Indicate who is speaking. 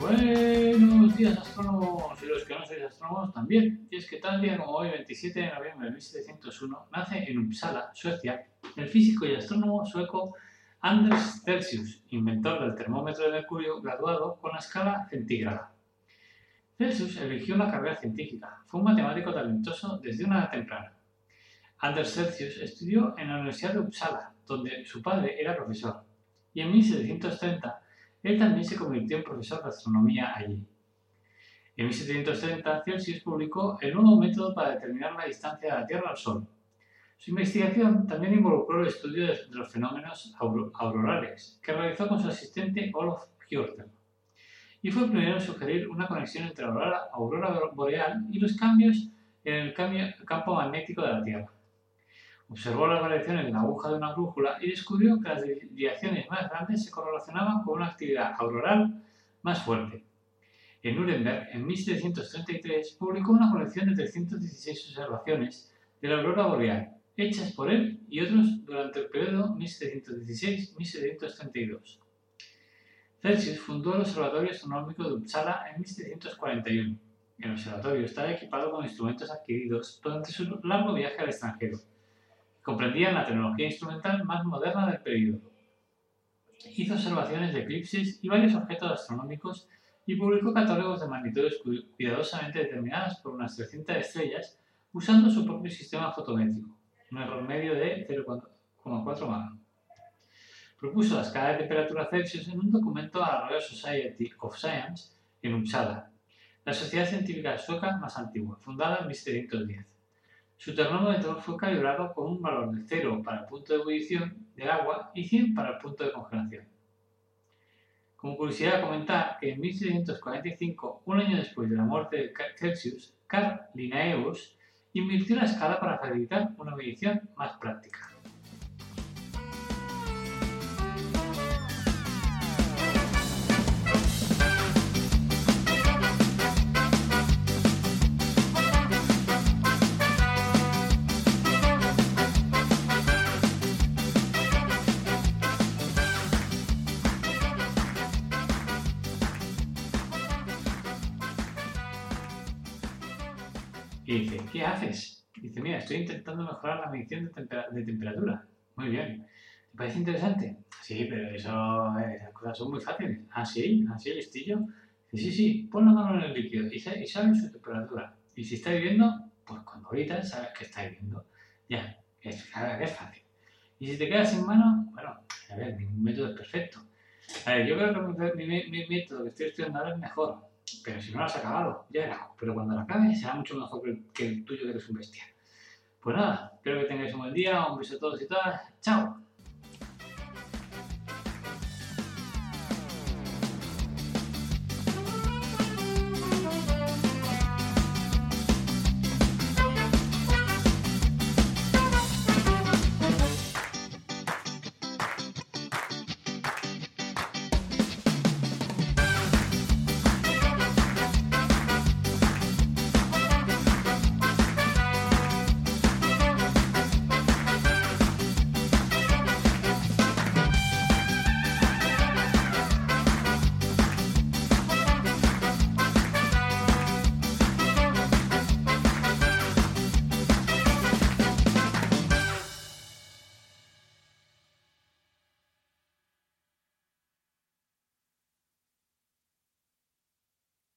Speaker 1: Buenos días astrónomos y los que no sois astrónomos también. Y es que tal día como hoy, 27 de noviembre de 1701, nace en Uppsala, Suecia, el físico y astrónomo sueco Anders Celsius, inventor del termómetro de mercurio graduado con la escala centígrada. Celsius eligió una carrera científica, fue un matemático talentoso desde una edad temprana. Anders Celsius estudió en la Universidad de Uppsala, donde su padre era profesor, y en 1730 él también se convirtió en profesor de astronomía allí. En 1730, Celsius publicó el nuevo método para determinar la distancia de la Tierra al Sol. Su investigación también involucró el estudio de los fenómenos aurorales, que realizó con su asistente Olof Hjorter. Y fue el primero en sugerir una conexión entre la aurora, boreal y los cambios en el campo magnético de la Tierra. Observó las variaciones de la aguja de una brújula y descubrió que las desviaciones más grandes se correlacionaban con una actividad auroral más fuerte. En Nuremberg, en 1733, publicó una colección de 316 observaciones de la aurora boreal, hechas por él y otros durante el periodo 1716-1732. Celsius fundó el Observatorio Astronómico de Uppsala en 1741. El observatorio estaba equipado con instrumentos adquiridos durante su largo viaje al extranjero comprendían la tecnología instrumental más moderna del periodo. Hizo observaciones de eclipses y varios objetos astronómicos y publicó catálogos de magnitudes cuidadosamente determinadas por unas 300 estrellas usando su propio sistema fotométrico, un error medio de 0,4 Mach. Propuso la escala de temperatura Celsius en un documento a la Royal Society of Science en Uppsala, la sociedad científica sueca más antigua, fundada en 1710. Su termómetro fue calibrado con un valor de 0 para el punto de ebullición del agua y 100 para el punto de congelación. Como curiosidad, comentar que en 1745, un año después de la muerte de Celsius, Carl Linnaeus invirtió la escala para facilitar una medición más práctica. Y dice, ¿qué haces? Dice, mira, estoy intentando mejorar la medición de, temperatura. Muy bien. ¿Te parece interesante? Sí, pero eso, eh, esas cosas son muy fáciles. ¿Ah, sí? ¿Ah, sí, listillo? Sí, sí, pon la mano en el líquido y, y su temperatura. Y si está hirviendo, pues cuando ahorita sabes que está hirviendo. Ya, es, fácil. Y si te quedas sin mano, bueno, a ver, ningún método es perfecto. A ver, yo creo que mi, mi método que estoy estudiando ahora es mejor pero si no lo has acabado, ya era. Pero cuando lo acabes será mucho mejor que el, tuyo, que eres un bestia. Pues nada, espero que tengáis un buen día, un beso a todos y todas. ¡Chao!